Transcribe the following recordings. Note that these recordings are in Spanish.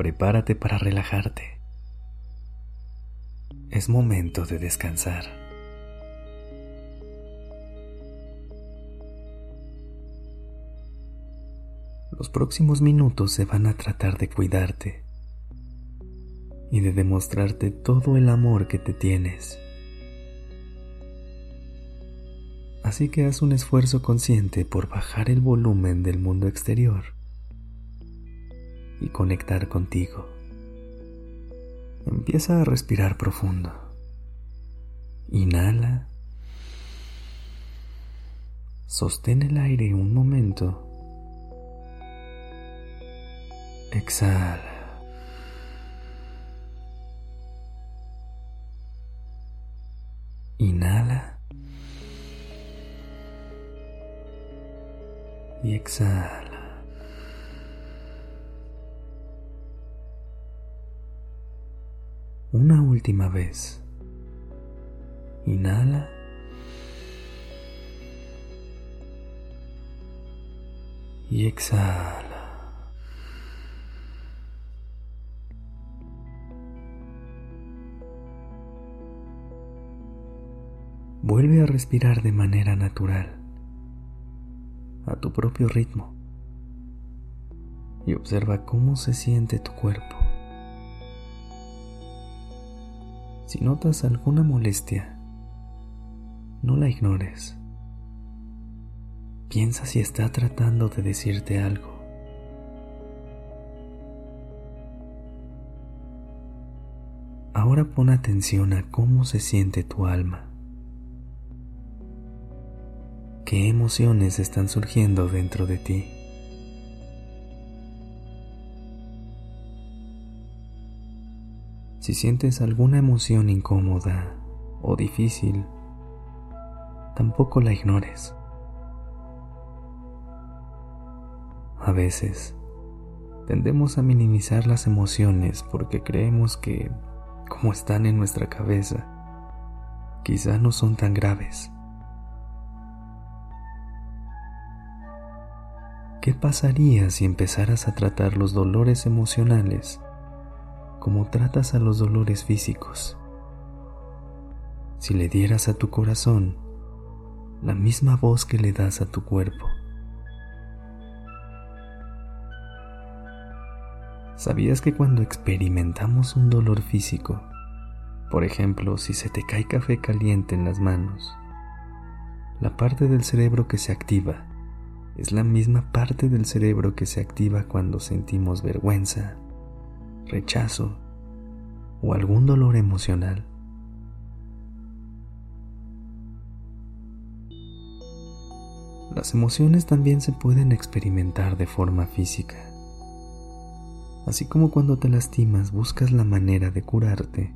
Prepárate para relajarte. Es momento de descansar. Los próximos minutos se van a tratar de cuidarte y de demostrarte todo el amor que te tienes. Así que haz un esfuerzo consciente por bajar el volumen del mundo exterior y conectar contigo. Empieza a respirar profundo. Inhala. Sostén el aire un momento. Exhala. Inhala. Y exhala. Una última vez. Inhala. Y exhala. Vuelve a respirar de manera natural, a tu propio ritmo, y observa cómo se siente tu cuerpo. Si notas alguna molestia, no la ignores. Piensa si está tratando de decirte algo. Ahora pon atención a cómo se siente tu alma. ¿Qué emociones están surgiendo dentro de ti? Si sientes alguna emoción incómoda o difícil, tampoco la ignores. A veces tendemos a minimizar las emociones porque creemos que, como están en nuestra cabeza, quizá no son tan graves. ¿Qué pasaría si empezaras a tratar los dolores emocionales como tratas a los dolores físicos? Si le dieras a tu corazón la misma voz que le das a tu cuerpo. ¿Sabías que cuando experimentamos un dolor físico, por ejemplo, si se te cae café caliente en las manos, la parte del cerebro que se activa es la misma parte del cerebro que se activa cuando sentimos vergüenza, rechazo o algún dolor emocional. Las emociones también se pueden experimentar de forma física. Así como cuando te lastimas buscas la manera de curarte,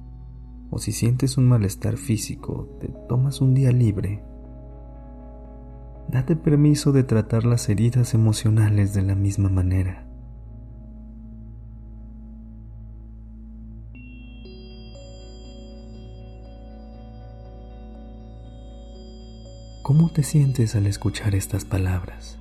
o si sientes un malestar físico, te tomas un día libre date permiso de tratar las heridas emocionales de la misma manera. ¿Cómo te sientes al escuchar estas palabras?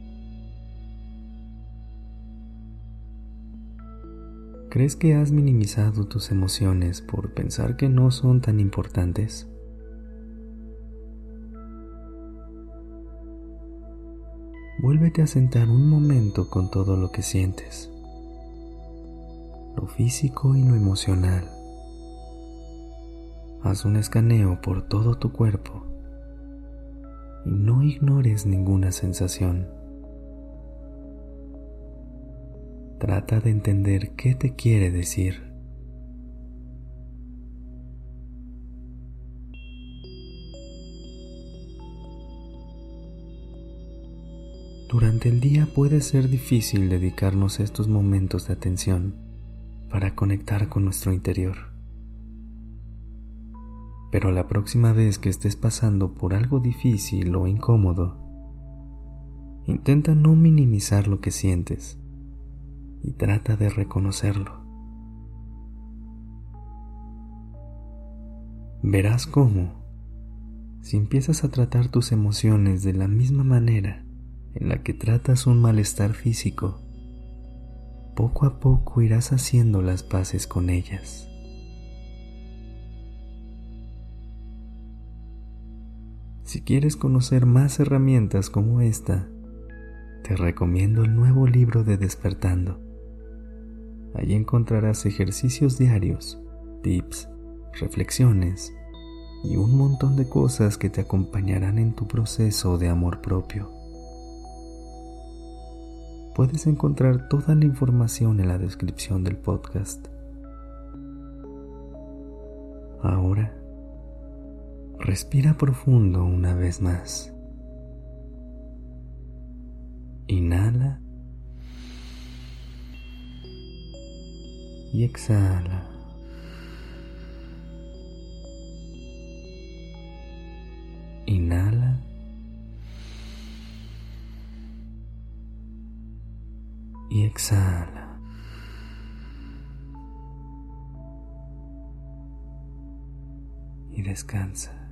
¿Crees que has minimizado tus emociones por pensar que no son tan importantes? vuélvete a sentar un momento con todo lo que sientes, lo físico y lo emocional. Haz un escaneo por todo tu cuerpo y no ignores ninguna sensación. Trata de entender qué te quiere decir. Durante el día puede ser difícil dedicarnos estos momentos de atención, para conectar con nuestro interior. Pero la próxima vez que estés pasando por algo difícil o incómodo, intenta no minimizar lo que sientes y trata de reconocerlo. Verás cómo, si empiezas a tratar tus emociones de la misma manera en la que tratas un malestar físico, poco a poco irás haciendo las paces con ellas. Si quieres conocer más herramientas como esta, te recomiendo el nuevo libro de Despertando. Allí encontrarás ejercicios diarios, tips, reflexiones y un montón de cosas que te acompañarán en tu proceso de amor propio puedes encontrar toda la información en la descripción del podcast. Ahora, respira profundo una vez más. Inhala y exhala. Inhala y exhala. Y descansa.